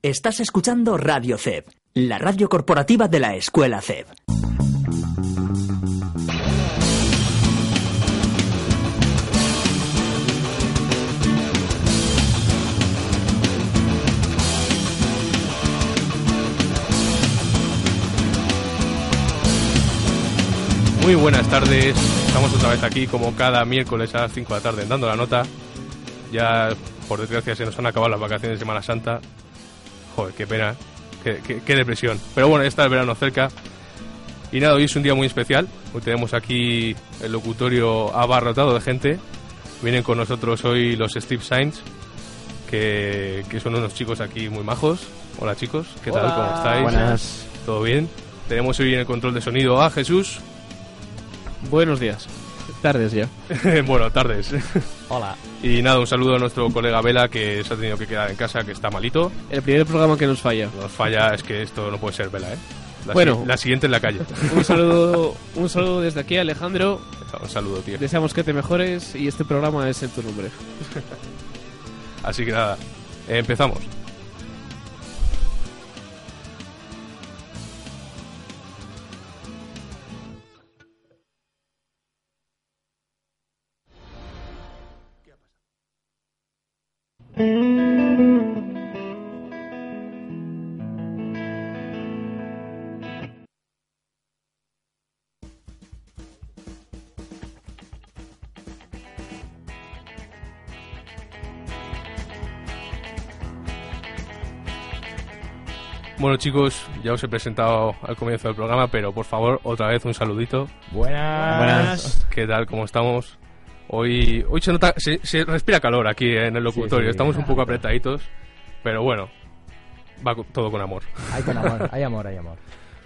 Estás escuchando Radio CEB, la radio corporativa de la Escuela CEB. Muy buenas tardes, estamos otra vez aquí como cada miércoles a las 5 de la tarde dando la nota. Ya, por desgracia, se nos han acabado las vacaciones de Semana Santa. Joder, qué pena, qué, qué- qué depresión. Pero bueno, ya está el verano cerca. Y nada, hoy es un día muy especial. Hoy tenemos aquí el locutorio abarrotado de gente. Vienen con nosotros hoy los Steve Sainz, que, que son unos chicos aquí muy majos. Hola chicos, ¿qué tal? ¿Cómo estáis? Buenas. ¿Todo bien? Tenemos hoy en el control de sonido a Jesús. Buenos días. Tardes ya. bueno, tardes. Hola. Y nada, un saludo a nuestro colega Vela que se ha tenido que quedar en casa, que está malito. El primer programa que nos falla. Nos falla, es que esto no puede ser Vela, ¿eh? La, Bueno. si- la siguiente en la calle. Un saludo, un saludo desde aquí, Alejandro. un saludo, tío. Deseamos que te mejores y este programa es en tu nombre. Así que nada, empezamos. Bueno chicos, ya os he presentado al comienzo del programa, pero por favor, otra vez un saludito. Buenas. ¿Qué tal? ¿Cómo estamos? Hoy, hoy se nota, se, se respira calor aquí en el locutorio, sí. estamos un poco apretaditos, pero bueno, va todo con amor. Hay con amor, hay amor, hay amor.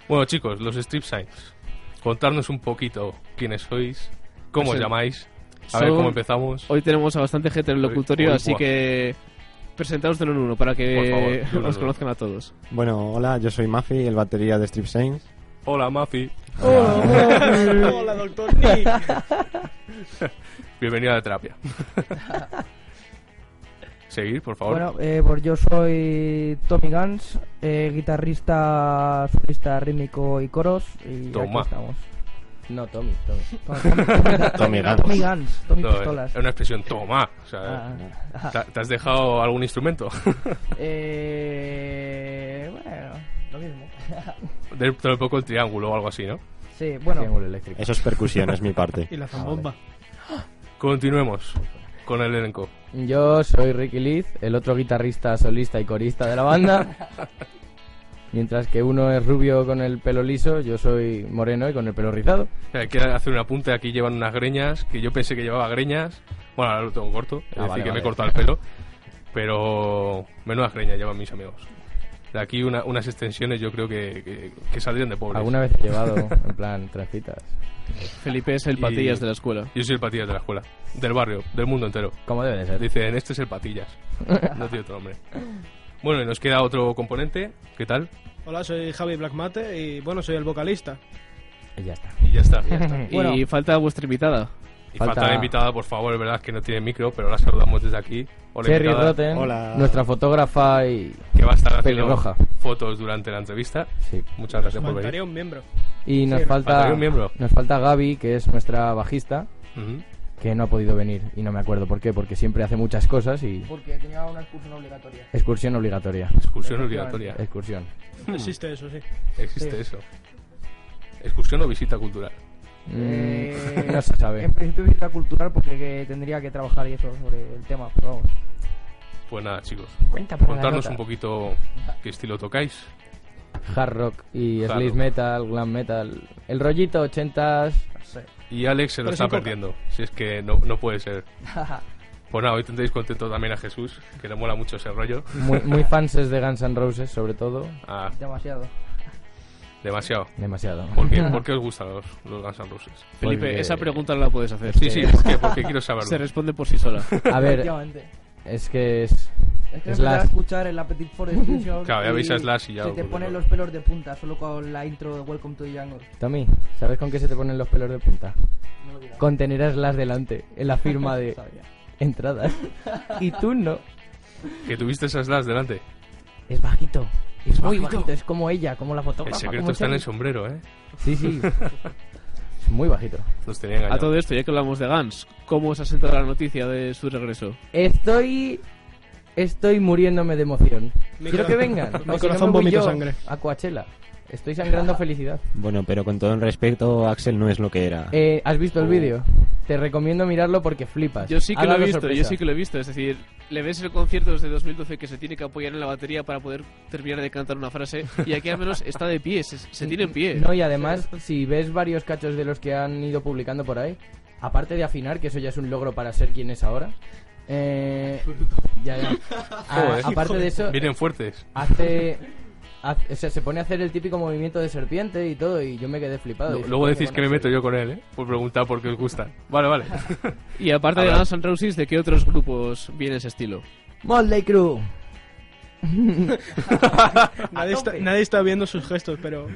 Bueno chicos, los Strip Signs, contarnos un poquito quiénes sois, cómo os Pues, llamáis, a ver cómo empezamos. Hoy tenemos a bastante gente en el Hoy- locutorio, hoy, así buah. que presentaos de uno en uno para favor, que en os conozcan a todos. Bueno, hola, yo soy Mafi, el batería de Strip Saints. Hola Mafi, Hola, doctor Nick. bienvenido a la terapia. Seguir, por favor. Bueno, eh, pues yo soy Tommy Guns, eh, guitarrista, solista rítmico y coros. Y Toma. aquí estamos. No, Tommy, Tommy. Tommy, Tommy, Tommy Guns. Tommy Guns, Tommy No, Pistolas. es una expresión, toma. O sea, Ah, ¿te, te has dejado algún instrumento? eh, bueno, lo mismo. Dentro de poco el triángulo o algo así, ¿no? Sí, bueno, Triángulo eléctrico. Eso es percusión, es mi parte. Y la zambomba. Continuemos con el elenco. Yo soy Ricky Liz, el otro guitarrista, solista y corista de la banda. Mientras que uno es rubio con el pelo liso, yo soy moreno y con el pelo rizado. Eh, Quiero hacer un apunte, aquí llevan unas greñas, que yo pensé que llevaba greñas. Bueno, ahora lo tengo corto, es Ah, decir, vale, que me he vale. cortado el pelo. Pero menudas greñas llevan mis amigos. De aquí una- unas extensiones yo creo que, que, que saldrían de pobres. Alguna vez he llevado, en plan, trencitas. Felipe es el Y- patillas de la escuela. Yo soy el patillas de la escuela, del barrio, del mundo entero. Como debe de ser. Dicen, este es el patillas. No tiene otro nombre. Bueno, y nos queda otro componente. ¿Qué tal? Hola, soy Javi Blackmate y bueno, soy el vocalista. Y ya está. Y ya está. Bueno. Y falta vuestra invitada. Y Falta- falta la invitada, por favor, es verdad que no tiene micro, pero la saludamos desde aquí. Hola, Cherry invitada, Rotten, Hola. nuestra fotógrafa y... que va a estar haciendo Pelirroja. fotos durante la entrevista. Sí. Muchas gracias por venir. un miembro. Y nos Sí, falta... un miembro. Nos falta Gaby, que es nuestra bajista, Ujú. Que no ha podido venir. Y no me acuerdo por qué, porque siempre hace muchas cosas y... porque tenía una excursión obligatoria. Excursión obligatoria. Excursión obligatoria. Excursión. Existe eso, sí. Existe Sí. eso. Excursión o visita cultural. Mm, Eh, no se sabe. En principio visita cultural porque que tendría que trabajar y eso sobre el tema, pero vamos. Pues nada, chicos. Cuenta la Contarnos un poquito qué estilo tocáis. Hard rock y Hard sleaze rock. metal, glam metal. El rollito ochentas. Y Alex se lo Pero está coca. perdiendo. Si es que no, no puede ser. Pues nada, hoy tendréis contento también a Jesús, que le mola mucho ese rollo. Muy, muy fans de Guns N' Roses, sobre todo. Ah, Demasiado. demasiado. Demasiado. ¿Por qué, ¿Por qué os gustan los, los Guns N' Roses? Felipe, Porque- esa pregunta no la puedes hacer. Sí, sí, ¿por qué? Porque quiero saberlo. Se responde por sí sola. A ver, Efectivamente. es que es... Es que Es empezar a Slash. escuchar el Appetite for Destruction Claro, ya veis a Slash y ya Se te ponen los pelos de punta solo con la intro de Welcome to the Jungle. Tommy, ¿sabes con qué se te ponen los pelos de punta? No lo digas. Con tener a Slash delante, en la firma de entradas. Y tú no. Que tuviste esas las delante. Es bajito. Es muy bajito? bajito, es como ella, como la El fotógrafa. secreto como está en el sombrero, ¿eh? Sí, sí. es muy bajito. Los tenía engañados. A todo esto, ya que hablamos de Guns, ¿cómo os ha sentado la noticia de su regreso? Estoy... Estoy muriéndome de emoción. Mi Quiero que vengan. mi o si no corazón me voy vomita yo sangre. A Coachella. Estoy sangrando felicidad. Bueno, pero con todo el respeto, Axel no es lo que era. Eh, ¿Has visto el Oh. vídeo? Te recomiendo mirarlo porque flipas. Yo sí que lo he visto, yo sí que lo he visto. Es decir, le ves el concierto desde 2012 que se tiene que apoyar en la batería para poder terminar de cantar una frase y aquí al menos está de pie, se, se tiene en pie. No, y además, si ves varios cachos de los que han ido publicando por ahí, aparte de afinar, que eso ya es un logro para ser quien es ahora, eh, ya, ya. A- Joder. aparte de eso, Vienen fuertes. hace, hace- o sea, se pone a hacer el típico movimiento de serpiente y todo, y yo me quedé flipado. Luego decís que me meto yo con él, ¿eh? Por preguntar por qué os gustan. Vale, vale. Y aparte de Guns N' Roses, ¿de qué otros grupos viene ese estilo? Motley Crue. Nadie está, tope. nadie está viendo sus gestos, pero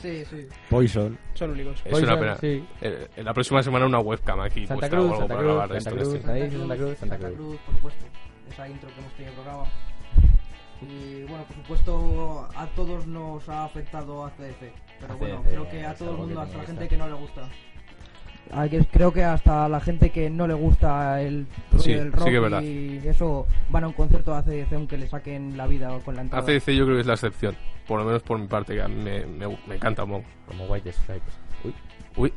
Sí, sí. Poison. son únicos. Es Poison, una pena. sí. Eh, en la próxima semana una webcam aquí Santa puesta o Cruz, algo Santa para Cruz, grabar Santa esto en Cruz, Santa Cruz, Santa Cruz. por supuesto. Esa intro que hemos tenido en el programa. Y bueno, por supuesto, a todos nos ha afectado ACDC. Pero bueno, creo que a todo el mundo, hasta la gente que no le gusta. Creo que hasta la gente que no le gusta el rollo Sí, del sí rock que es verdad. y eso van a un concierto de ACDC aunque le saquen la vida con la entrada. ACDC yo creo que es la excepción. Por lo menos por mi parte, que a mí me, me, me encanta. Como White Stripes. Uy, Uy,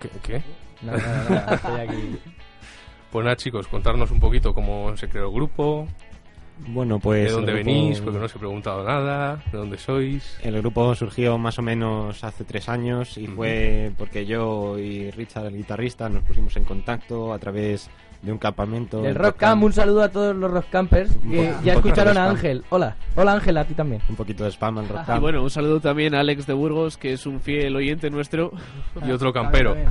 ¿qué? qué? no, no, no, no, estoy aquí. Pues nada, chicos, contarnos un poquito cómo se creó el grupo, Bueno, pues. de dónde el grupo- venís, porque no os he preguntado nada, de dónde sois. El grupo surgió más o menos hace tres años y Ujú. fue porque yo y Richard, el guitarrista, nos pusimos en contacto a través de un campamento. Del en Rock. Camp, un saludo a todos los Rock Campers que ya escucharon a. Ángel. Hola, hola Ángel, a ti también. Un poquito de spam en Rock Y Camp. bueno, un saludo también a Alex de Burgos, que es un fiel oyente nuestro. Y otro campero.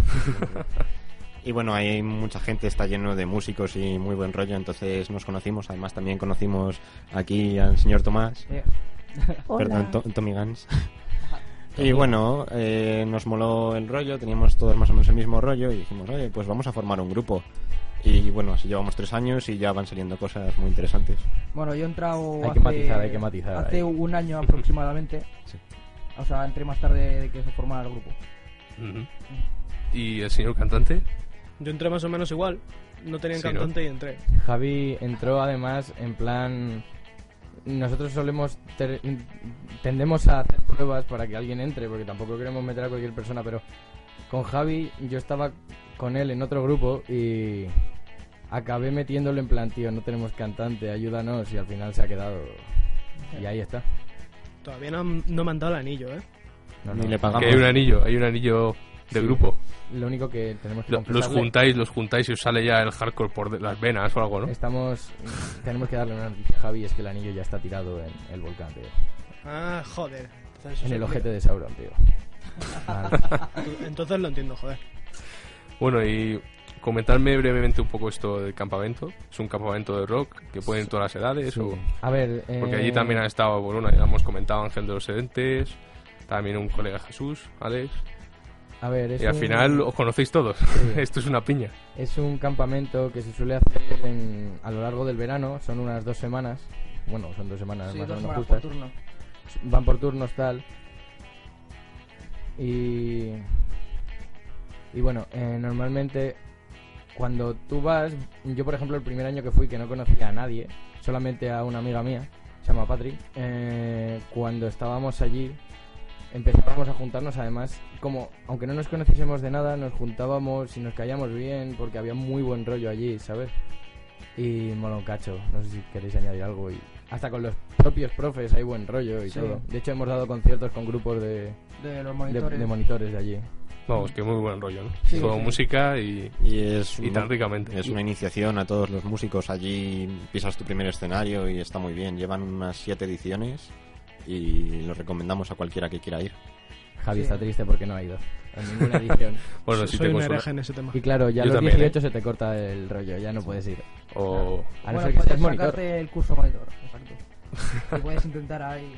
Y bueno, hay mucha gente, está lleno de músicos y muy buen rollo, entonces nos conocimos. Además, también conocimos aquí al señor Tomás, Eh, perdón, To- Tommy Gans. Y bueno, eh, nos moló el rollo, teníamos todos más o menos el mismo rollo y dijimos, oye, pues vamos a formar un grupo. Y bueno, así llevamos tres años y ya van saliendo cosas muy interesantes. Bueno, yo he entrado Hay que hace, matizar, hay que matizar hace ahí. un año aproximadamente. Sí. O sea, entré más tarde de que se formara el grupo. ¿Y el señor cantante? Yo entré más o menos igual. No tenían Sí, ¿no? cantante y entré. Javi entró además en plan... Nosotros solemos... ter- tendemos a hacer pruebas para que alguien entre, porque tampoco queremos meter a cualquier persona, pero con Javi yo estaba con él en otro grupo y acabé metiéndolo en plan, tío, no tenemos cantante, ayúdanos, y al final se ha quedado... Y ahí está. Todavía no, no me han dado el anillo, ¿eh? No, Ni le pagamos. Que hay un anillo, hay un anillo de Sí. grupo. Lo único que tenemos que Lo- los juntáis, los juntáis y os sale ya el hardcore por de- las venas o algo, ¿no? Estamos... Tenemos que darle una noticia a Javi, es que el anillo ya está tirado en el volcán, tío. Ah, joder. En el ojete de Sauron, tío. Entonces lo entiendo, joder. Bueno, y comentarme brevemente un poco esto del campamento. Es un campamento de rock que puede ir todas las edades. Sí. o- A ver, eh, Porque allí también ha estado, bueno, ya hemos comentado Ángel de los Sedentes, también un colega Jesús, Alex. A ver, es y al un- final os conocéis todos. Sí. Esto es una piña. Es un campamento que se suele hacer en- a lo largo del verano, son unas dos semanas. Bueno, son dos semanas Sí, más o menos por justas. turno. Van por turnos tal. Y. Y bueno, eh, normalmente cuando tú vas, yo por ejemplo el primer año que fui que no conocía a nadie, solamente a una amiga mía, se llama Patrick, eh, cuando estábamos allí empezábamos a juntarnos además, como aunque no nos conociésemos de nada, nos juntábamos y nos caíamos bien porque había muy buen rollo allí, ¿sabes? Y mola un cacho, no sé si queréis añadir algo y hasta con los propios profes hay buen rollo y Sí. todo. De hecho, hemos dado conciertos con grupos de, De los de, monitores. de monitores de allí. Vamos, que muy buen rollo, ¿no? Sí, Todo sí. música y, Y es, y tan ricamente. es una iniciación a todos los músicos. Allí pisas tu primer escenario y está muy bien. Llevan unas siete ediciones y lo recomendamos a cualquiera que quiera ir. Javi Sí. está triste porque no ha ido a ninguna edición. Bueno, si Soy te un hereje en ese tema. Y claro, ya a Yo los también, 18 se te corta el rollo, ya no puedes ir. O... A no bueno, ser que puedes estés monitor. el curso monitor, exacto. Y puedes intentar ahí...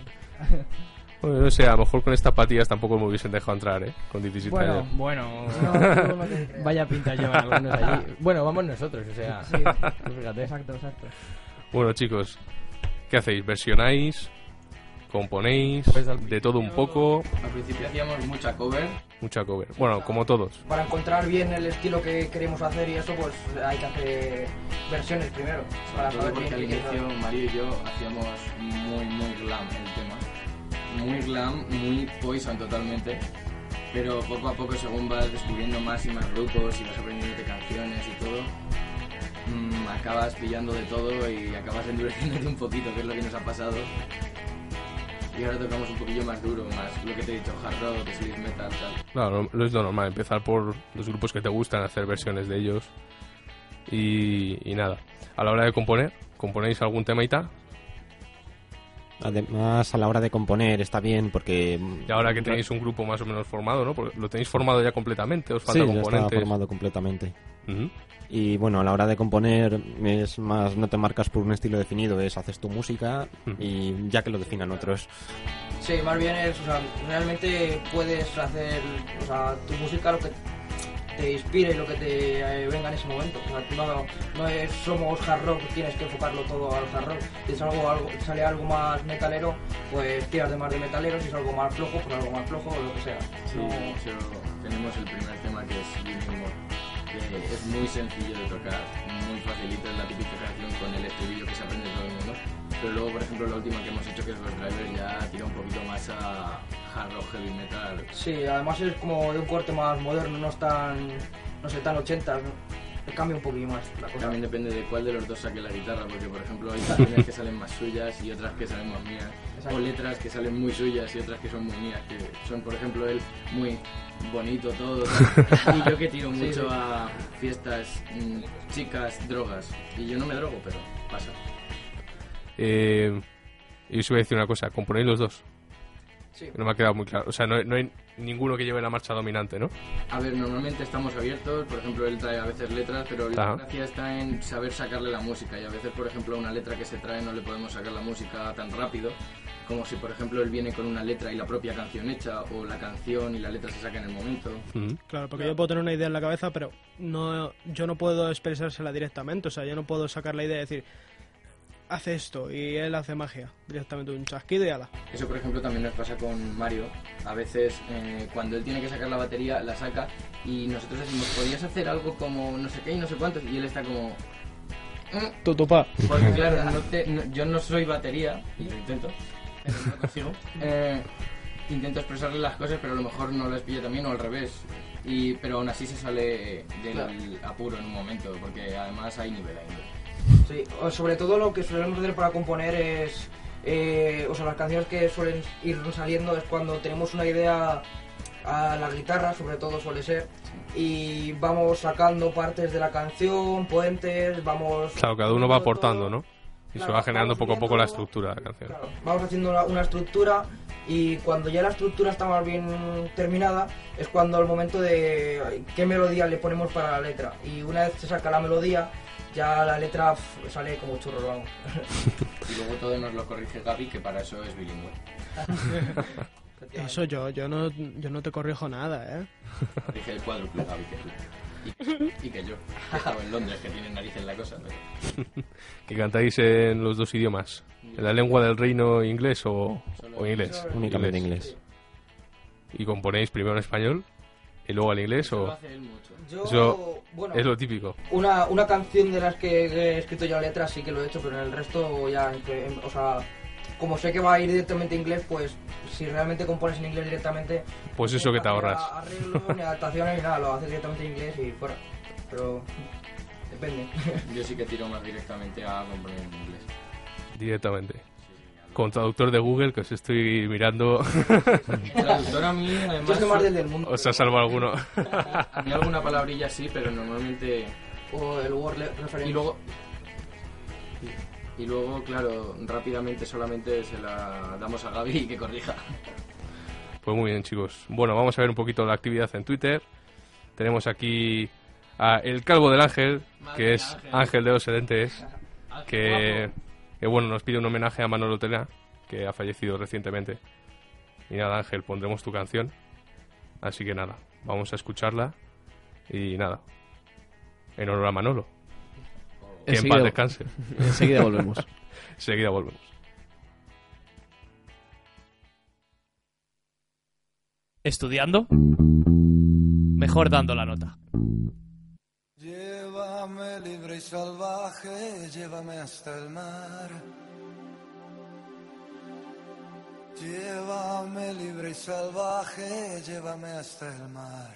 Bueno, no sé, a lo mejor con estas patillas tampoco me hubiesen dejado entrar, ¿eh? Con 17 Bueno, años. Bueno, No, vaya pinta llevan algunos allí. Bueno, vamos nosotros, o sea, Sí, fíjate. exacto, exacto. Bueno, chicos, ¿qué hacéis? ¿Versionáis? ¿Componéis? Pues al ¿De todo un poco? Al principio hacíamos mucha cover. Mucha cover. Bueno, como todos. Para encontrar bien el estilo que queremos hacer y eso, pues hay que hacer versiones primero. Para saber porque al inicio Mario y yo hacíamos muy, muy glam el tema. Muy glam, muy poison totalmente. Pero poco a poco, según vas descubriendo más y más grupos y vas aprendiendo de canciones y todo, mm, acabas pillando de todo y acabas endureciéndote un poquito, que es lo que nos ha pasado. Y ahora tocamos un poquillo más duro, más lo que te he dicho, hard rock, sleep metal, tal. Claro, lo es lo normal, empezar por los grupos que te gustan, hacer versiones de ellos. Y, y nada. A la hora de componer, ¿componéis algún tema y tal? Además, a la hora de componer está bien porque... Y ahora que tenéis un grupo más o menos formado, ¿no? Porque lo tenéis formado ya completamente, os Sí, falta ya está componentes. formado completamente. Ujú. Y bueno, a la hora de componer es más, no te marcas por un estilo definido, es haces tu música y ya que lo definan otros. Sí, más bien es, o sea, realmente puedes hacer, o sea, tu música lo que te inspire y lo que te eh, venga en ese momento. O sea, no, no es somos hard rock, tienes que enfocarlo todo al hard rock. Si es algo, algo, sale algo más metalero, pues tiras de más de metalero. Si es algo más flojo, pues algo más flojo o lo que sea. Sí, No- tenemos el primer tema que es es muy sencillo de tocar, muy facilito, es la típica canción con el estribillo que se aprende todo el mundo. Pero luego, por ejemplo, la última que hemos hecho, que es Ghost Driver, ya tira un poquito más a hard rock, heavy metal. Sí, además es como de un corte más moderno, no es tan, no sé, tan 80, ¿no? Cambia un poquillo más la cosa. También depende de cuál de los dos saque la guitarra, porque por ejemplo hay canciones que salen más suyas y otras que salen más mías, Exacto. o letras que salen muy suyas y otras que son muy mías, que son por ejemplo él muy bonito todo, tal, y yo que tiro mucho sí. a fiestas, mm, chicas, drogas, y yo no me drogo, pero pasa. Eh, y os iba a decir una cosa, ¿componéis los dos? Sí. No me ha quedado muy claro. O sea, no, no hay ninguno que lleve la marcha dominante, ¿no? A ver, normalmente estamos abiertos, por ejemplo, él trae a veces letras, pero la Ajá. gracia está en saber sacarle la música y a veces, por ejemplo, a una letra que se trae no le podemos sacar la música tan rápido como si, por ejemplo, él viene con una letra y la propia canción hecha o la canción y la letra se saca en el momento. Claro, porque yo puedo tener una idea en la cabeza, pero no, yo no puedo expresársela directamente. O sea, yo no puedo sacar la idea y decir, hace esto, y él hace magia. Directamente un chasquido y ala. Eso, por ejemplo, también nos pasa con Mario. A veces, eh, cuando él tiene que sacar la batería, la saca y nosotros decimos, ¿podrías hacer algo como no sé qué y no sé cuántos? Y él está como... "Mm". Tu tupa. Porque claro, no te- no- yo no soy batería, y lo intento, pero no consigo. Eh, intento expresarle las cosas, pero a lo mejor no las pilla también o al revés. Y, pero aún así se sale del Claro. apuro en un momento, porque además hay nivel ahí. Sí, sobre todo lo que solemos hacer para componer es, eh, o sea, las canciones que suelen ir saliendo es cuando tenemos una idea a la guitarra, sobre todo suele ser, y vamos sacando partes de la canción, puentes, vamos... Claro, cada uno va aportando, todo. ¿no? Y se Claro, va generando poco a poco la estructura de la canción. Claro, vamos haciendo una, una estructura y cuando ya la estructura está más bien terminada es cuando el momento de qué melodía le ponemos para la letra y una vez se saca la melodía ya la letra sale como churros vamos Y luego todo nos lo corrige Gaby, que para eso es bilingüe. Eso yo, yo no, yo no te corrijo nada, ¿eh? Corrige el cuádruple Gaby que tú. Y, y que yo, que estaba en Londres, que tiene narices la cosa. Pero... ¿Que cantáis en los dos idiomas? ¿En la lengua del reino inglés o, o inglés? Únicamente inglés. ¿Y componéis primero en español y luego en inglés Eso lo o...? hace él mucho. yo Eso bueno Es lo típico. una, una canción de las que he escrito yo la letra sí que lo he hecho pero en el resto ya en- o sea como sé que va a ir directamente a inglés pues si realmente compones en inglés directamente Pues eso que te ahorras. a- arreglos ni adaptaciones ni nada lo haces directamente en inglés y fuera pero depende Yo sí que tiro más directamente a componer en inglés. Directamente. Con traductor de Google, que os estoy mirando. Traductor a mí, Yo además... es que más del del mundo. os ha salvado alguno. A mí alguna palabrilla sí, pero normalmente... O el Word reference. Y luego... Y luego, claro, rápidamente solamente se la damos a Gaby y que corrija. Pues muy bien, chicos. Bueno, vamos a ver un poquito la actividad en Twitter. Tenemos aquí a El Calvo del Ángel, que es Ángel de los Sedentes, que, que, bueno, nos pide un homenaje a Manolo Tela, que ha fallecido recientemente. Y nada, Ángel, pondremos tu canción. Así que nada, vamos a escucharla. Y nada, en honor a Manolo. Que en paz descanse. Enseguida volvemos. Enseguida volvemos. ¿Estudiando? Mejor dando la nota. Llévame libre y salvaje, llévame hasta el mar. Llévame libre y salvaje, llévame hasta el mar.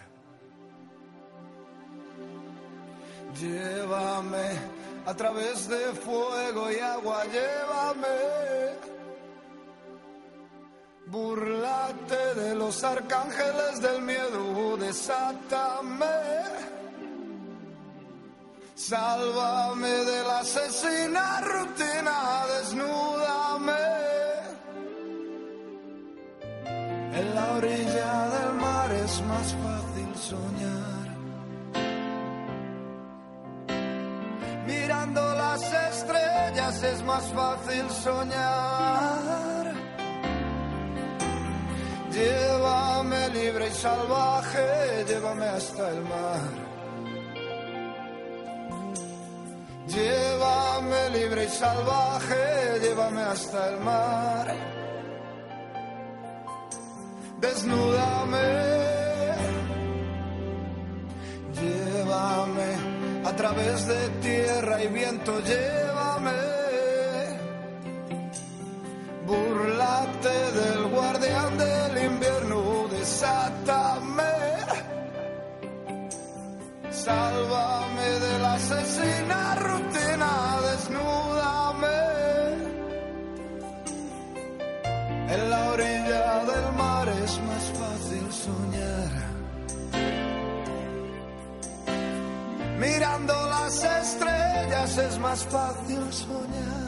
Llévame a través de fuego y agua, llévame. Burlate de los arcángeles del miedo, desátame. Sálvame de la asesina rutina, desnúdame. En la orilla del mar es más fácil soñar. Mirando las estrellas es más fácil soñar. Llévame libre y salvaje, llévame hasta el mar. Llévame libre y salvaje, llévame hasta el mar. Desnúdame. Llévame a través de tierra y viento. Sálvame de la asesina rutina, desnúdame. En la orilla del mar es más fácil soñar. Mirando las estrellas es más fácil soñar.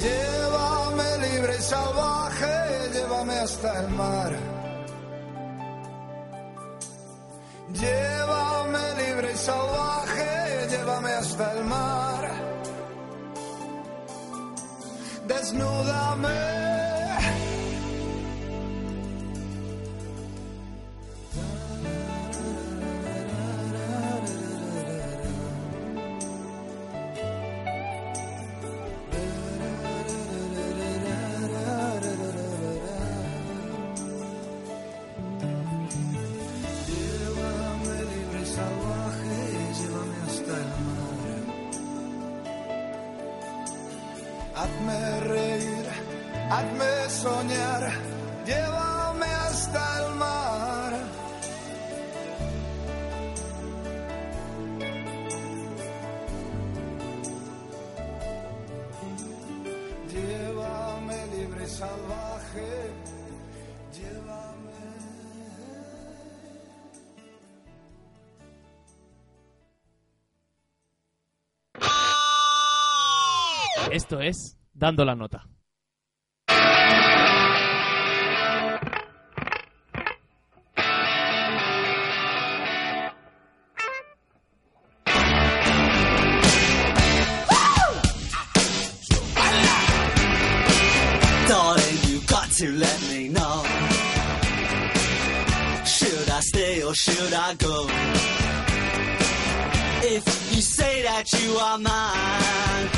Llévame libre y salvaje, llévame hasta el mar. Llévame libre y salvaje, llévame hasta el mar. Desnúdame. Esto es Dando la Nota. To let me know. Should I stay or should I go? If you say that you are mine,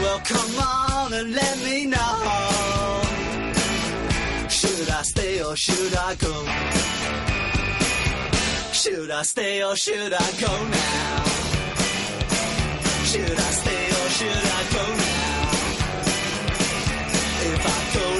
well come on and let me know. Should I stay or should I go? Should I stay or should I go now? Should I stay or should I go now? If I go,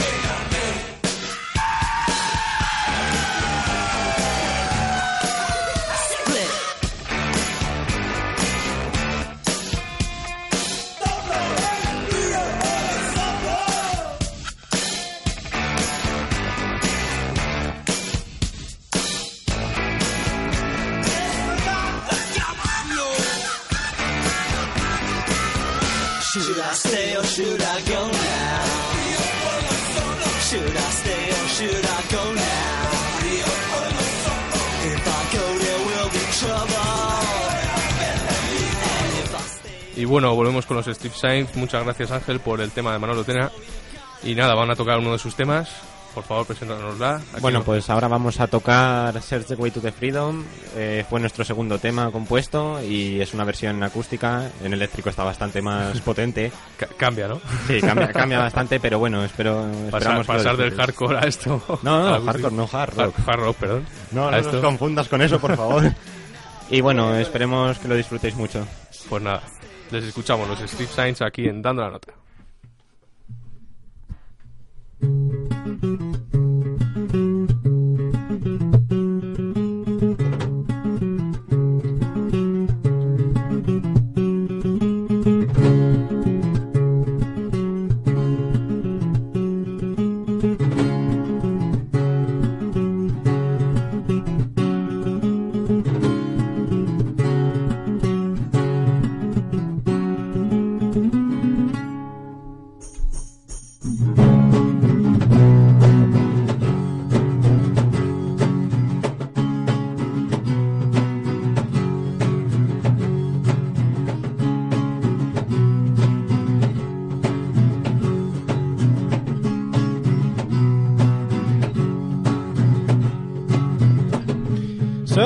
Bueno, volvemos con los Steve Sainz. Muchas gracias Ángel por el tema de Manolo Tena. Y nada, van a tocar uno de sus temas. Por favor, preséntanosla. Bueno, no- pues ahora vamos a tocar Search the Way to the Freedom. Eh, fue nuestro segundo tema compuesto y es una versión acústica. En eléctrico está bastante más potente. Ca- cambia, ¿no? Sí, cambia, cambia bastante, pero bueno, espero. Pasar, pasar del hardcore a esto. No, no, la hardcore, no hard rock. Hard, hard rock, perdón. No, no esto. nos confundas con eso, por favor. y bueno, esperemos que lo disfrutéis mucho. Pues nada, les escuchamos los Steve Sainz aquí en Dando la Nota.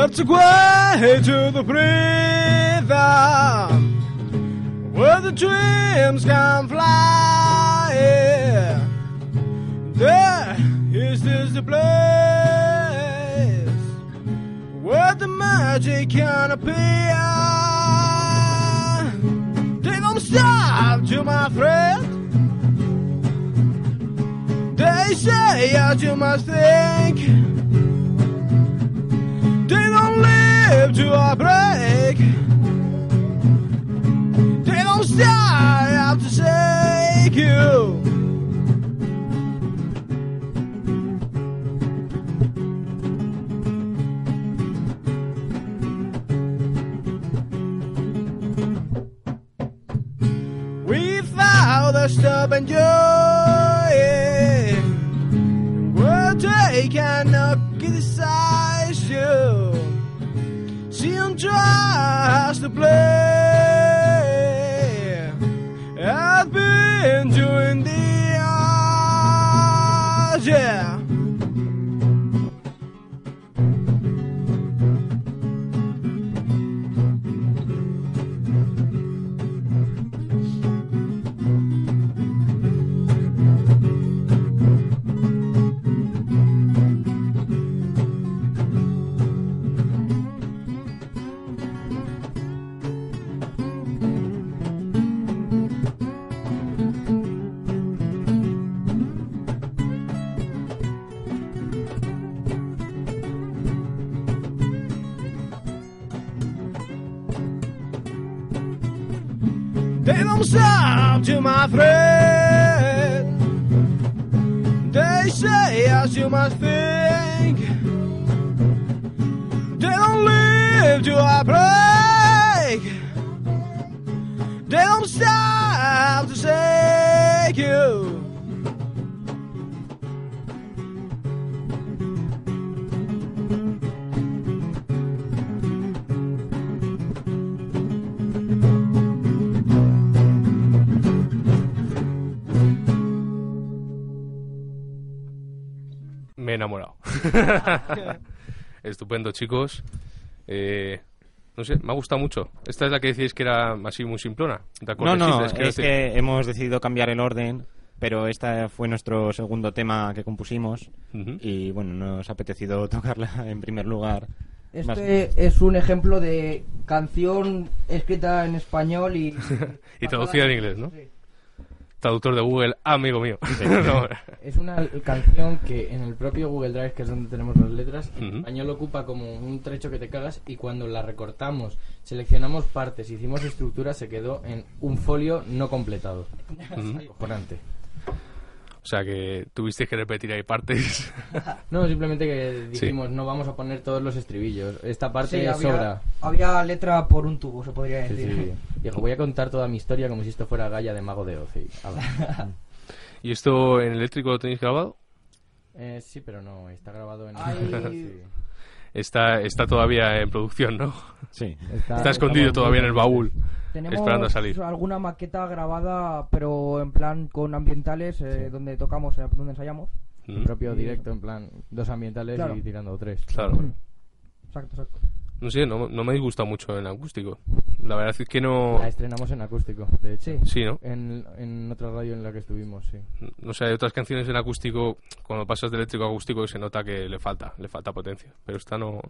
Way to the freedom where the dreams can fly. There is this the place where the magic can appear. They don't stop you, my friend. They say that you must think. Live to a break. They don't out to take you. We found the stubborn joy. They don't to my friend. They say as you must think. They don't live to a break. Estupendo, chicos. Eh, no sé, me ha gustado mucho. Esta es la que decís que era así muy simplona. ¿De No, no, es que hemos decidido cambiar el orden, pero este fue nuestro segundo tema que compusimos y bueno, nos ha apetecido tocarla en primer lugar. Este es un ejemplo de canción escrita en español y... y traducida en inglés, ¿no? Traductor de Google, amigo mío. No, Es una canción que en el propio Google Drive, que es donde tenemos las letras, en español ocupa como un trecho que te cagas y cuando la recortamos, seleccionamos partes, hicimos estructura, se quedó en un folio no completado. Ujú. Acojonante. O sea que tuvisteis que repetir ahí partes. No, simplemente que Sí. dijimos, no vamos a poner todos los estribillos. Esta parte Sí, había, sobra. había letra por un tubo, se podría Sí, decir. sí. Dijo, voy a contar toda mi historia como si esto fuera Gaia de Mago de Oz. y. ¿Y esto en eléctrico lo tenéis grabado? Eh, sí, pero no, está grabado en... Sí. Está, está todavía en producción, ¿no? Sí. Está, escondido todavía en el baúl, Tenemos esperando a salir. alguna maqueta grabada, pero en plan con ambientales, eh, donde tocamos, eh, donde ensayamos. El propio directo, en plan, dos ambientales Claro. y tirando tres. Claro. Exacto, exacto. No sé, no, no me disgusta mucho en acústico. La verdad es que no... La estrenamos en acústico, de hecho. Sí, ¿no? En, en otra radio en la que estuvimos, sí. No sé, hay otras canciones en acústico, cuando pasas de eléctrico a acústico, se nota que le falta, le falta potencia. Pero esta no,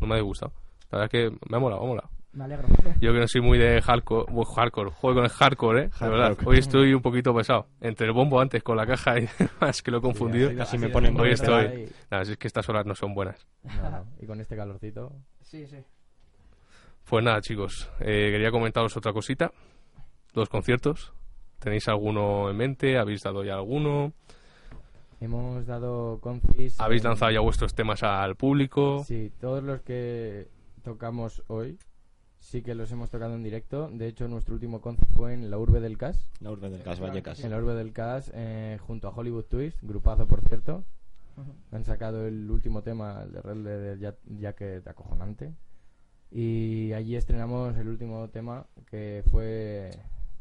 no me ha disgustado. La verdad es que me ha molado, me ha molado. Me alegro. Yo que no soy muy de hardcore, bueno, hardcore, juego con el hardcore, ¿eh? De Hard verdad. rock. Hoy estoy un poquito pesado. Entre el bombo antes con la caja y demás, que lo he confundido. así- Casi me ponen Hoy moda estoy... ahí. Nada, si es que estas horas no son buenas. No, no. Y con este calorcito. Sí, sí. Pues nada, chicos, eh, quería comentaros otra cosita. Dos conciertos. ¿Tenéis alguno en mente? ¿Habéis dado ya alguno? Hemos dado concis. ¿Habéis en- lanzado ya vuestros temas al público? Sí, todos los que tocamos hoy sí que los hemos tocado en directo. De hecho, nuestro último conci fue en la Urbe del Cas. La Urbe del Cas, Vallecas. En la Urbe del Cas, eh, junto a Hollywood Twist, grupazo por cierto. Han sacado el último tema, el de Red de Ya- Jacket acojonante. Y allí estrenamos el último tema que fue.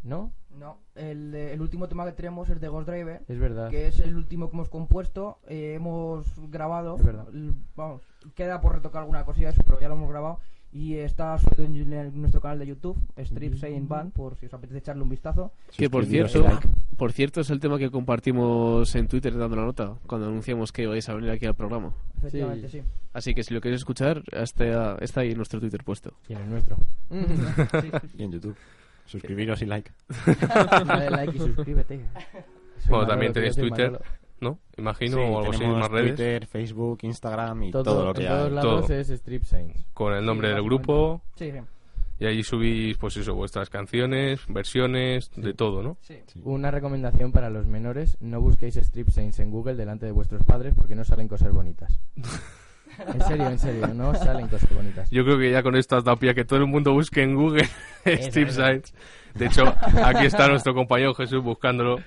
¿No? No, el, de- el último tema que tenemos es de Ghost Driver. Es verdad. Que es el último que hemos compuesto. eh, hemos grabado. Es verdad. Vamos, queda por retocar alguna cosilla de eso, pero ya lo hemos grabado. Y está subido en, en nuestro canal de YouTube, Strip Saying Band, por si os apetece echarle un vistazo. Que por cierto, por cierto es el tema que compartimos en Twitter dando la nota cuando anunciamos que vais a venir aquí al programa. Efectivamente, sí. Así que si lo queréis escuchar, está, está ahí en nuestro Twitter puesto. Y en el nuestro. Y en YouTube. Suscribiros y like. Dale like y suscríbete. Bueno, Manolo, también tenéis soy Twitter. Manolo. ¿No? Imagino, Sí, o algo así, más redes. Twitter, Facebook, Instagram y todo, Todo, lo que en todos hay. lados Todo. es Strip Saints. Con el nombre Sí, del grupo. Sí, sí. Y ahí subís, pues eso, vuestras canciones, versiones, de todo, ¿no? Una recomendación para los menores, no busquéis Strip Saints en Google delante de vuestros padres porque no salen cosas bonitas. en serio, en serio, no salen cosas bonitas. Yo creo que ya con esto has dado pie a que todo el mundo busque en Google Strip. Sites. De hecho, aquí está nuestro compañero Jesús buscándolo.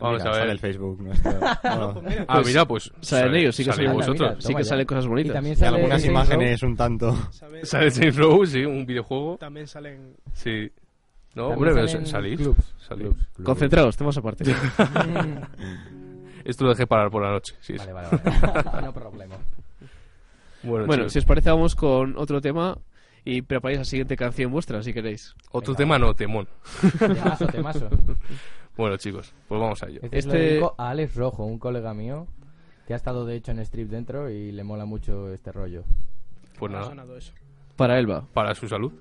Vamos Mira, a ver. sale el Facebook nuestro. Oh. Ah, mira, pues. Salen ellos, sí que salen- vosotros. mira, sí que salen cosas bonitas. Y también Y sale algunas Saints imágenes un tanto. Sale Saints Row, sí, un videojuego. También salen. Sí. No, hombre, pero salís. clubs, salís. clubs, clubs. Concentrados, temas aparte. Esto lo dejé parar por la noche. Sí. Vale, vale, vale. no problema. Bueno, bueno, si os parece, vamos con otro tema y preparáis la siguiente canción vuestra, si queréis. otro tema no, temón. Temazo, temazo. Bueno, chicos, pues vamos a ello. Este, lo Este- dedico a Alex Rojo, un colega mío que ha estado de hecho en Strip dentro y le mola mucho este rollo. Pues Ha nada, sonado eso. Para Elba. para su salud.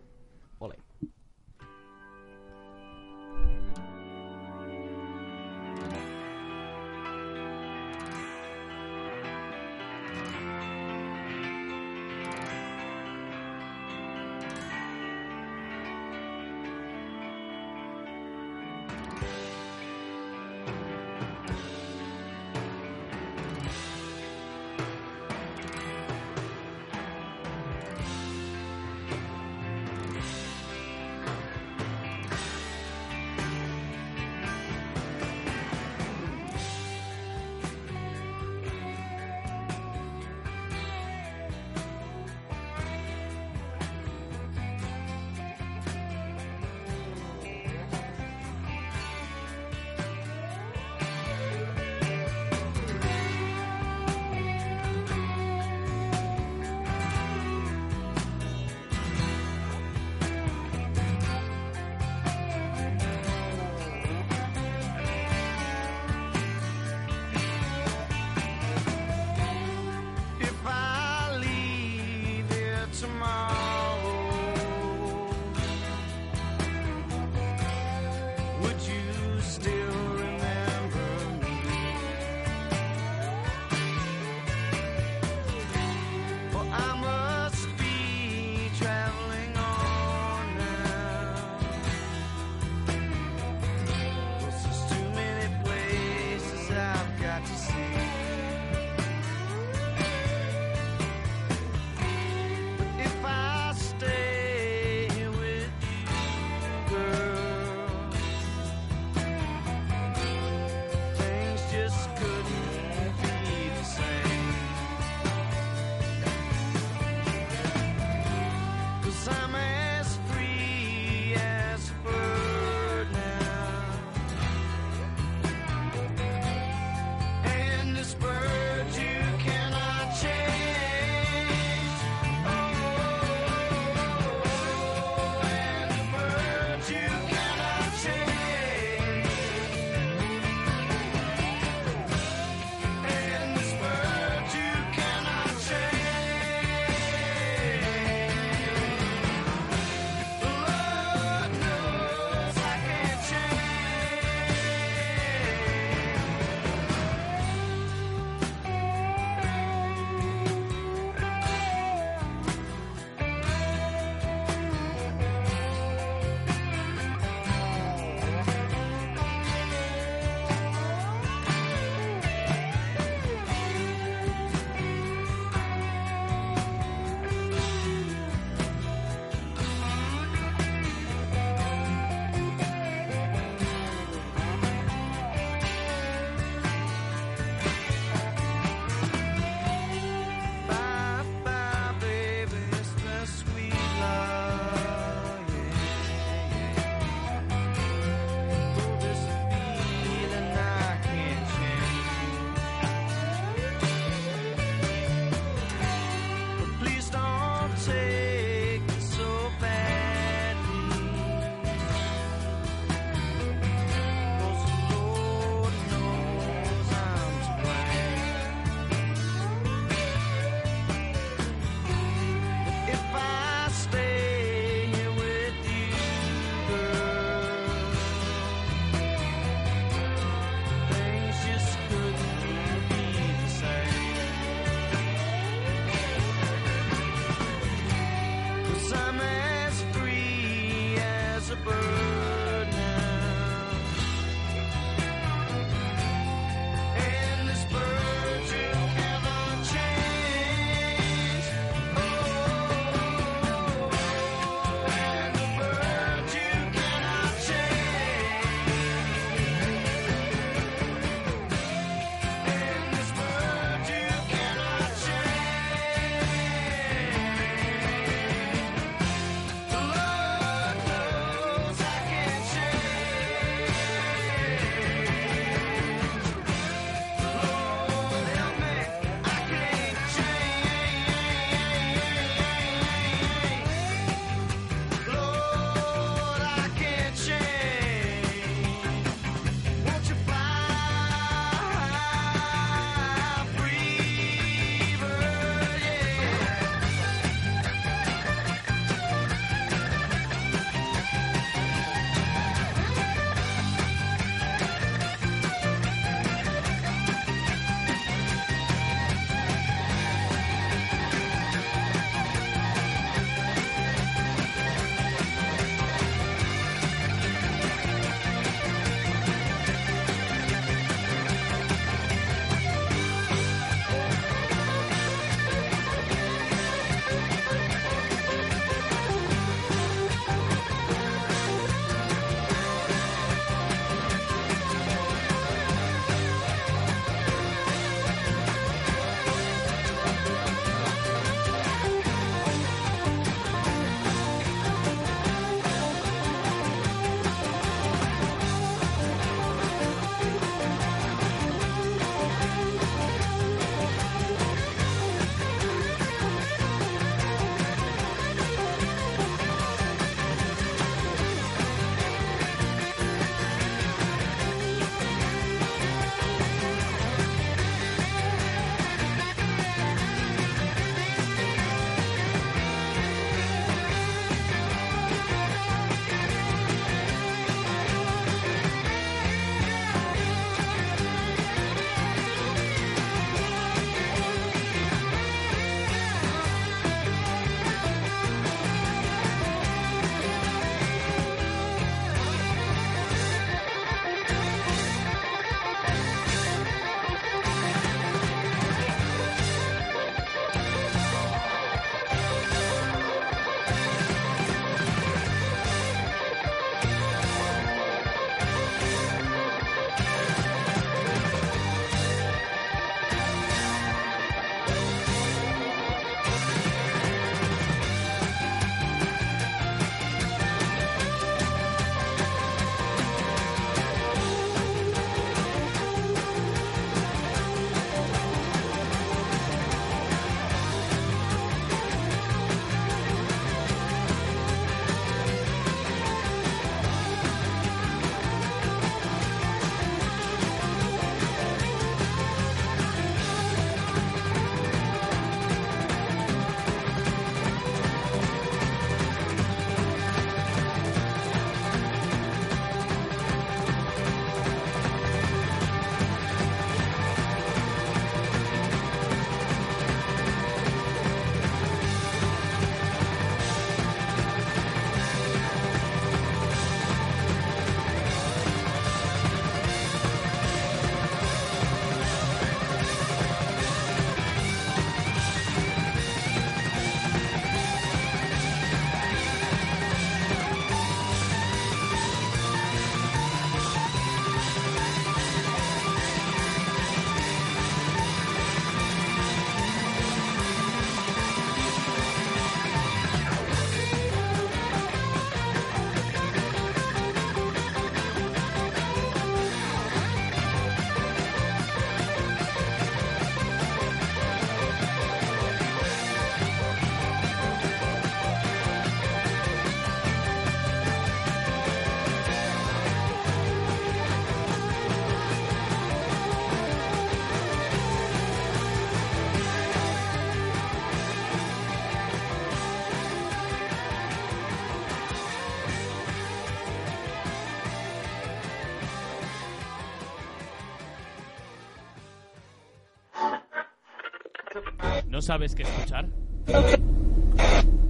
¿No sabes qué escuchar?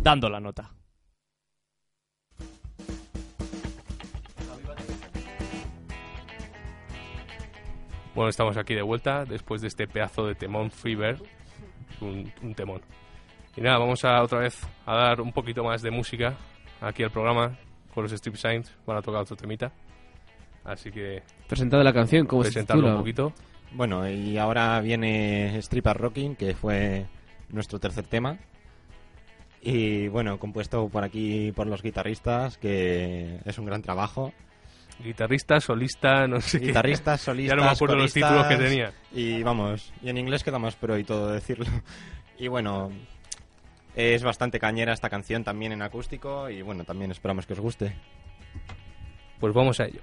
Dando la nota. Bueno, estamos aquí de vuelta después de este pedazo de temón Fever. Un, un temón. Y nada, vamos a otra vez a dar un poquito más de música aquí al programa con los Strip Signs. Van a tocar otro temita. Así que. Presentad la canción, ¿cómo se titula? un poquito. Bueno, y ahora viene Stripper Rocking, que fue nuestro tercer tema. Y bueno, compuesto por aquí por los guitarristas, que es un gran trabajo. Guitarrista, solista, no sé qué. Guitarristas, solistas, Ya no me acuerdo los títulos que tenía. Y vamos, y en inglés queda más pro y todo decirlo. Y bueno, es bastante cañera esta canción también en acústico y bueno, también esperamos que os guste. Pues vamos a ello.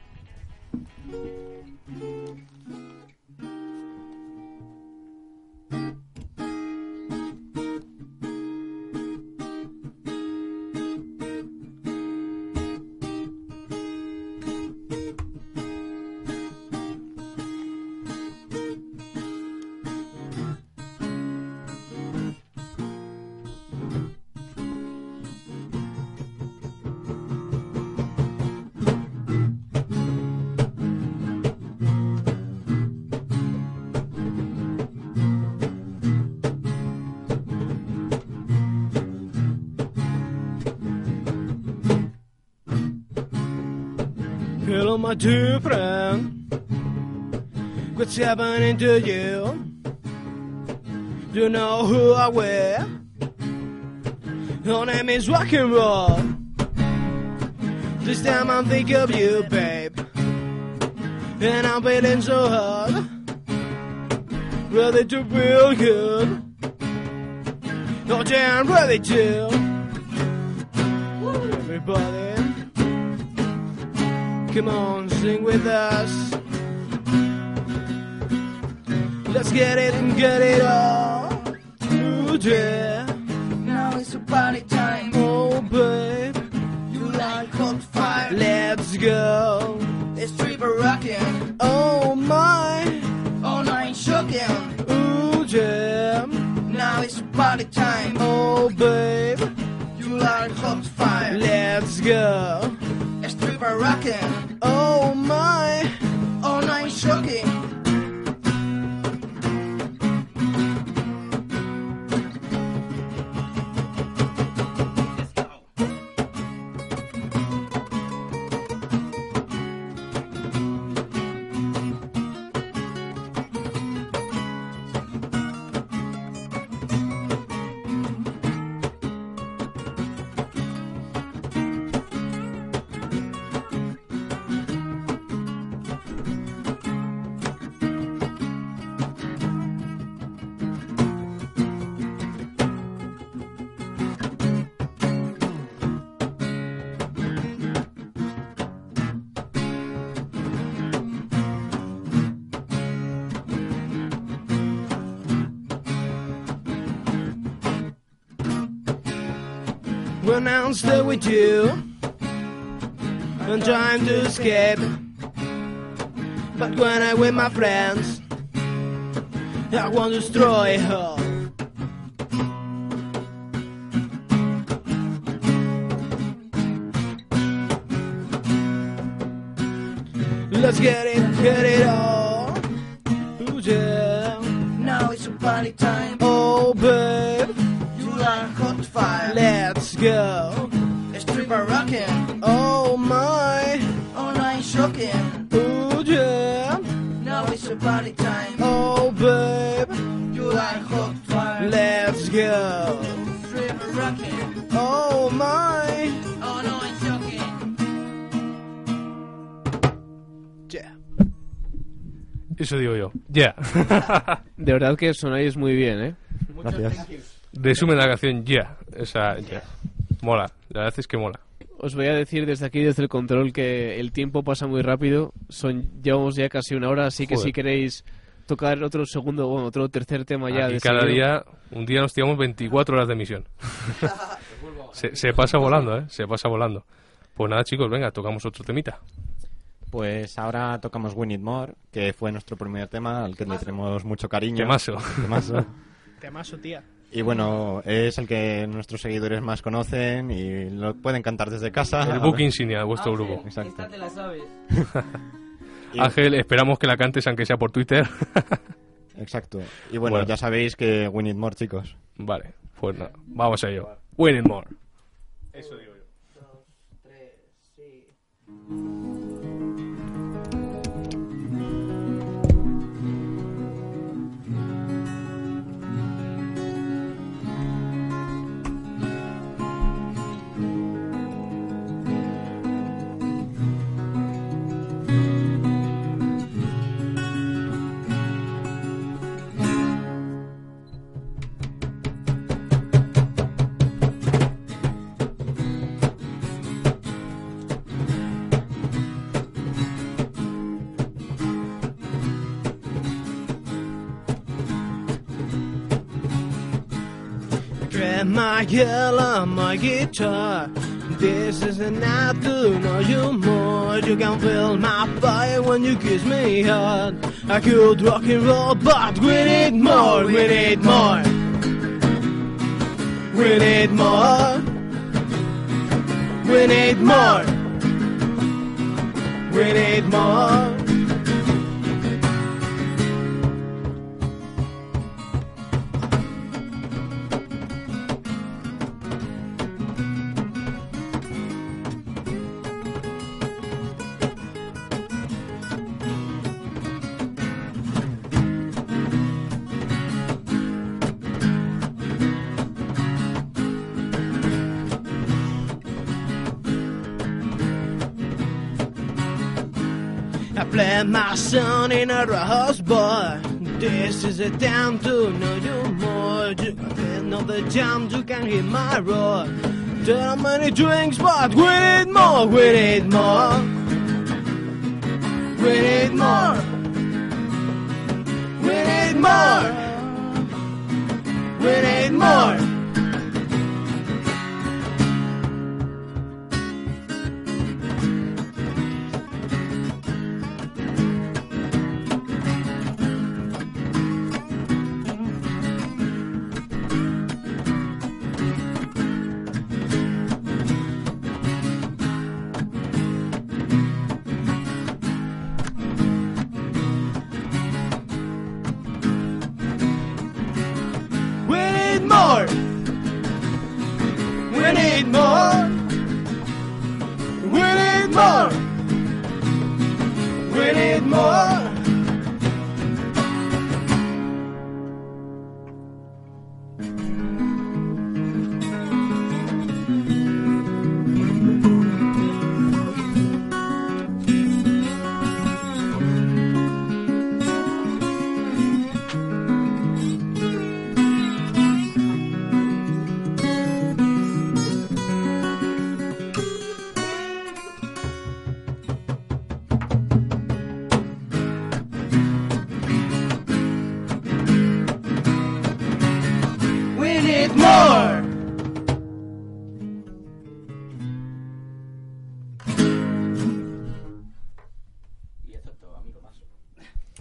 Hello, my dear friend. What's happening to you? Do you know who I wear? Your name is rock and roll. This time I'm thinking of you, babe. And I'm feeling so hard. Ready to feel good. Oh, I'm ready to. Everybody. Come on, sing with us. Let's get it and get it all. Ooh, yeah. Now it's party time. Oh, babe. You like hot fire. Let's go. It's triple rocking. Oh, my. All night shocking. Ooh, yeah. Now it's party time. Oh, babe. You like hot fire. Let's go. Triple rocking. Oh, my. All night shocking. I'm still with you, I'm trying to escape. But when I'm with my friends, I want to destroy her. Let's get Eso digo yo. Ya. De verdad que sonáis muy bien, ¿eh? Gracias. Resumen la canción Ya. Esa Ya. Mola. La verdad es que mola. Os voy a decir desde aquí, desde el control, que el tiempo pasa muy rápido. Son, llevamos ya casi una hora, así que Joder. si queréis tocar otro segundo, bueno, otro tercer tema ya. De cada día, un día nos tiramos 24 horas de emisión. se, se pasa volando, ¿eh? Se pasa volando. Pues nada, chicos, venga, tocamos otro temita. Pues ahora tocamos We Need More, que fue nuestro primer tema, al que le tenemos mucho cariño. Temazo. Temazo. Temazo, tía. Y bueno, es el que nuestros seguidores más conocen y lo pueden cantar desde casa. El book insignia de vuestro grupo. Exacto. Esta te la sabes. Ángel, esperamos que la cantes aunque sea por Twitter. Exacto. Y bueno, Bueno. ya sabéis que we need more, chicos. Vale, pues nada, vamos a ello. Winning more. Eso digo yo. Grab my yellow, my guitar. This is a night to know you more. You can feel my fire when you kiss me hard. I could rock and roll, but we need more, we need more. We need more. We need more. We need more. Play my son in a house boy. This is a time to know you more. The jam, you can hear my roar. There are many drinks, but we need more, we need more. We need more. We need more. We need more. We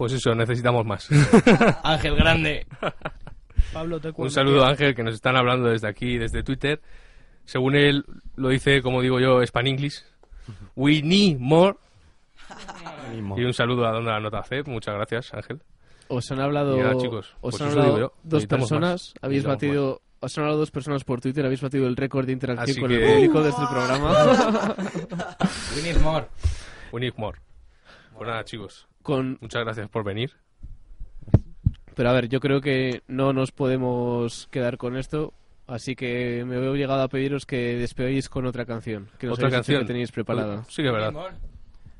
Pues eso, necesitamos más. Ángel Grande. Pablo, te Un cuento saludo que- a Ángel, que nos están hablando desde aquí, desde Twitter. Según él lo dice, como digo yo, Span English. We need more. Y un saludo a Donde la Nota C. Muchas gracias, Ángel. Os han hablado, Y nada, chicos, os pues han eso hablado digo yo, dos personas, más, habéis batido, os han hablado dos personas por Twitter, habéis batido el récord de interacción Así con que- el público de este programa. We need more. We need more. Pues nada, chicos. Con- Muchas gracias por venir. Pero a ver, yo creo que no nos podemos quedar con esto, así que me veo llegado a pediros que despedáis con otra canción, que Otra canción. que tenéis preparada. Sí que es verdad.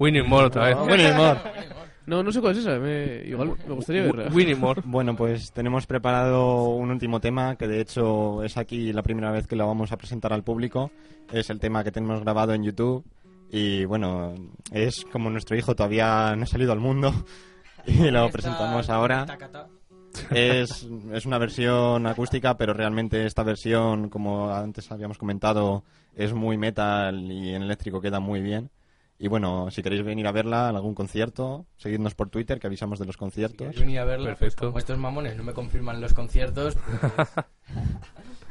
We need more otra vez. We need more. No, no sé cuál es esa, me- igual me gustaría verla. Bueno, pues tenemos preparado un último tema que de hecho es aquí la primera vez que lo vamos a presentar al público. Es el tema que tenemos grabado en YouTube y bueno, es como nuestro hijo todavía no ha salido al mundo y lo presentamos ahora. Es, es una versión acústica, pero realmente esta versión, como antes habíamos comentado, es muy metal y en eléctrico queda muy bien. Y bueno, si queréis venir a verla en algún concierto, seguidnos por Twitter que avisamos de los conciertos. queréis venir a verla, pues, como estos mamones no me confirman los conciertos, pues,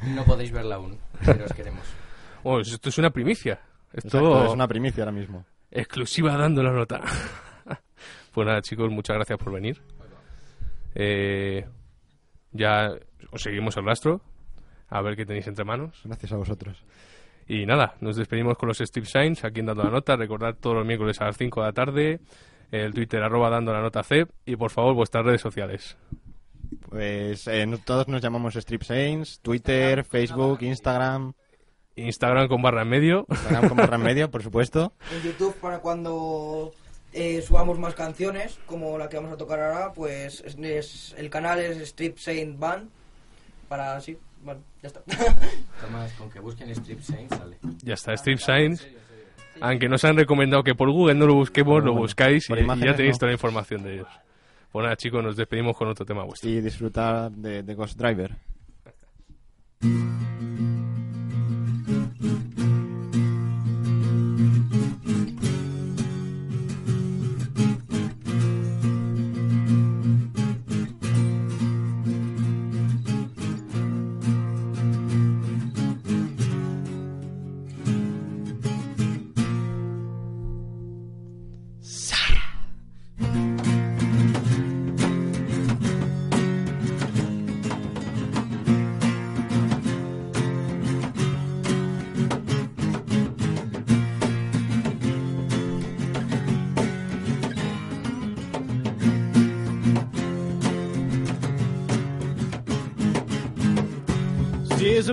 no podéis verla aún, pero os queremos. Oh, esto es una primicia. Esto Exacto, es una primicia ahora mismo. Exclusiva dando la nota. pues nada, chicos, muchas gracias por venir. Eh, ya os seguimos el rastro. A ver qué tenéis entre manos. Gracias a vosotros. Y nada, nos despedimos con los Steve Signs aquí en Dando la Nota. Recordad todos los miércoles a las 5 de la tarde. El Twitter arroba dando la nota C. Y por favor, vuestras redes sociales. Pues eh, no- todos nos llamamos Strip Saints, Twitter, Facebook, Instagram. Instagram con barra en medio. Instagram con barra en medio, por supuesto. En YouTube para cuando eh, subamos más canciones, como la que vamos a tocar ahora, pues es, es- el canal es Strip Saint Band. Para así, bueno, ya está. Además, con que busquen Strip Saints sale. Ya está, Steve Signs. Aunque nos han recomendado que por Google no lo busquemos, lo bueno, buscáis y, ya tenéis no. toda la información de ellos. Pues nada, chicos, nos despedimos con otro tema vuestro. Y disfrutar de, de Ghost Driver.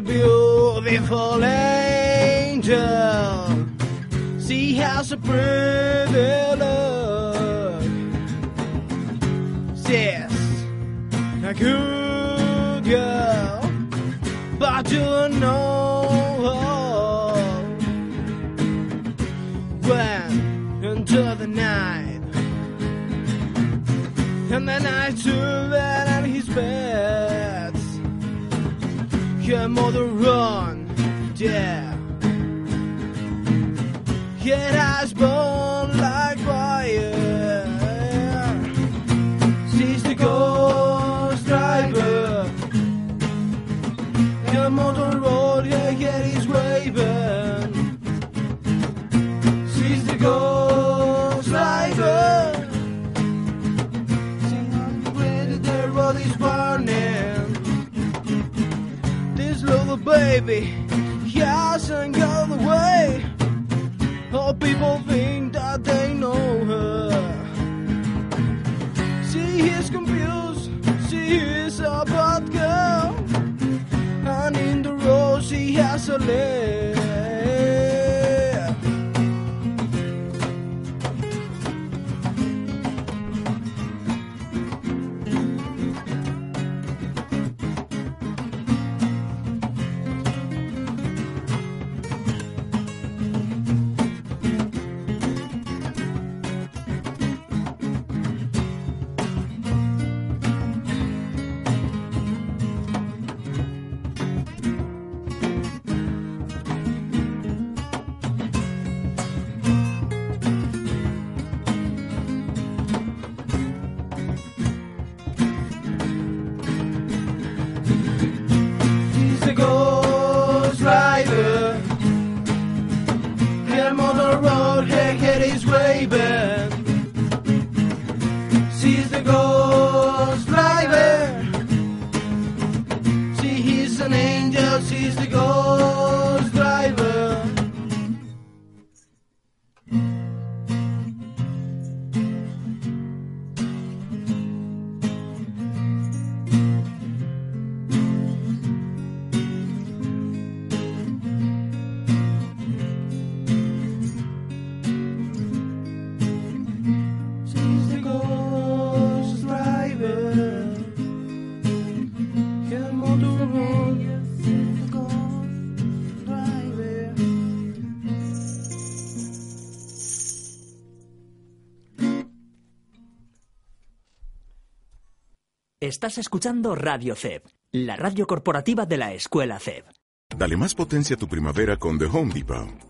A beautiful angel. See how a pretty look. She's a good girl, but you know when into the night, and the night too bad on his bed come on the run, yeah. It has burned like fire. She's the ghost driver. Come on the baby hasn't got the way. All people think that they know her. She is confused, she is a bad girl. And in the road she has a leg. Estás escuchando Radio CEP, la radio corporativa de la escuela CEP. Dale más potencia a tu primavera con The Home Depot.